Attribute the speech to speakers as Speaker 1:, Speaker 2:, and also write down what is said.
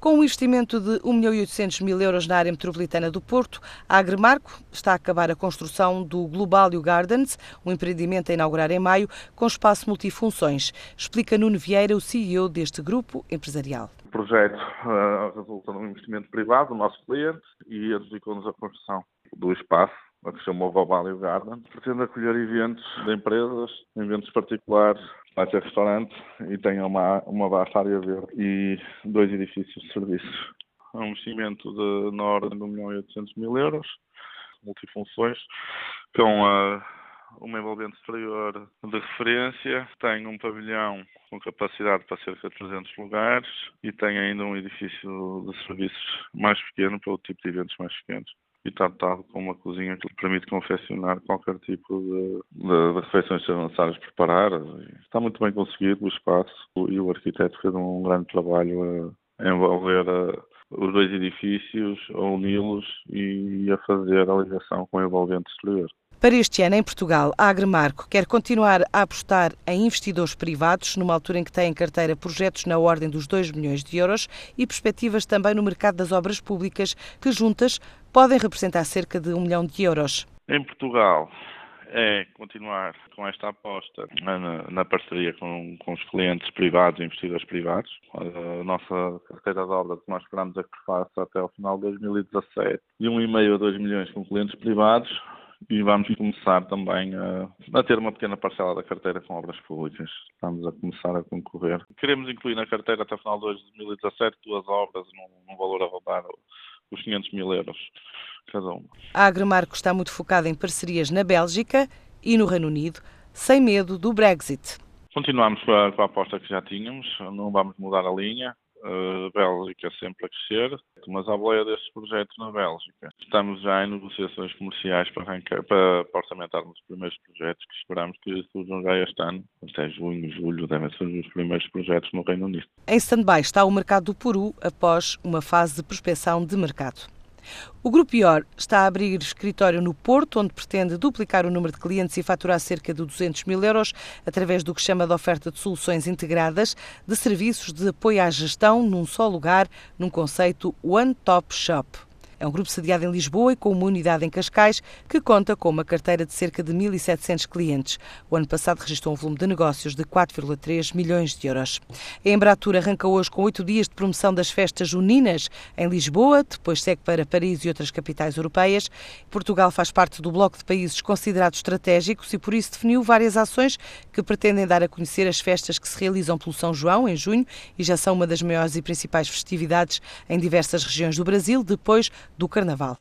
Speaker 1: Com um investimento de 1 milhão e 800 mil euros na área metropolitana do Porto, a Agremarco está a acabar a construção do Globalio Gardens, um empreendimento a inaugurar em maio, com espaço multifunções. Explica Nuno Vieira, o CEO deste grupo empresarial.
Speaker 2: O projeto uh, resulta num investimento privado do nosso cliente e adjudicou-nos a construção do espaço a que chama Globalio Garden. Pretende acolher eventos de empresas, eventos particulares, vai ter restaurante e tem uma, uma vasta área verde e dois edifícios de serviços. É um investimento de, na ordem de 1 milhão e 800 mil euros, multifunções, com a uma envolvente exterior de referência, tem um pavilhão com capacidade para cerca de 300 lugares e tem ainda um edifício de serviços mais pequeno para o tipo de eventos mais pequenos e está dotado com uma cozinha que lhe permite confeccionar qualquer tipo de, de, de refeições necessárias preparar. Está muito bem conseguido o espaço e o arquiteto fez um grande trabalho a envolver a, os dois edifícios, a uni-los e a fazer a ligação com o envolvente exterior.
Speaker 1: Para este ano, em Portugal, a Agremarco quer continuar a apostar em investidores privados, numa altura em que tem em carteira projetos na ordem dos 2 milhões de euros e perspectivas também no mercado das obras públicas, que juntas podem representar cerca de 1 milhão de euros.
Speaker 2: Em Portugal, é continuar com esta aposta na, na parceria com, com, os clientes privados e investidores privados. A nossa carteira de obras que nós esperamos é que faça até ao final de 2017 de 1,5 a 2 milhões com clientes privados e vamos começar também a, a, ter uma pequena parcela da carteira com obras públicas. Estamos a começar a concorrer. Queremos incluir na carteira até o final de 2017 duas obras num, num valor a rodar os 500 mil euros cada uma.
Speaker 1: A Agremarco está muito focada em parcerias na Bélgica e no Reino Unido, sem medo do Brexit.
Speaker 2: Continuamos com a, com a aposta que já tínhamos, não vamos mudar a linha a Bélgica sempre a crescer, mas à boleia destes projetos na Bélgica. Estamos já em negociações comerciais para, arrancar, para, para orçamentarmos os primeiros projetos que esperamos que surjam já este ano. Até junho, julho devem surgir os primeiros projetos no Reino Unido.
Speaker 1: Em stand-by está o mercado do Peru após uma fase de prospecção de mercado. O Grupo IOR está a abrir escritório no Porto, onde pretende duplicar o número de clientes e faturar cerca de 200 mil euros através do que chama de oferta de soluções integradas de serviços de apoio à gestão num só lugar, num conceito One Top Shop. É um grupo sediado em Lisboa e com uma unidade em Cascais que conta com uma carteira de cerca de 1.700 clientes. O ano passado registrou um volume de negócios de 4,3 milhões de euros. A Embratur arranca hoje com oito dias de promoção das festas juninas em Lisboa, depois segue para Paris e outras capitais europeias. Portugal faz parte do bloco de países considerados estratégicos e por isso definiu várias ações que pretendem dar a conhecer as festas que se realizam pelo São João em junho e já são uma das maiores e principais festividades em diversas regiões do Brasil, depois do Carnaval.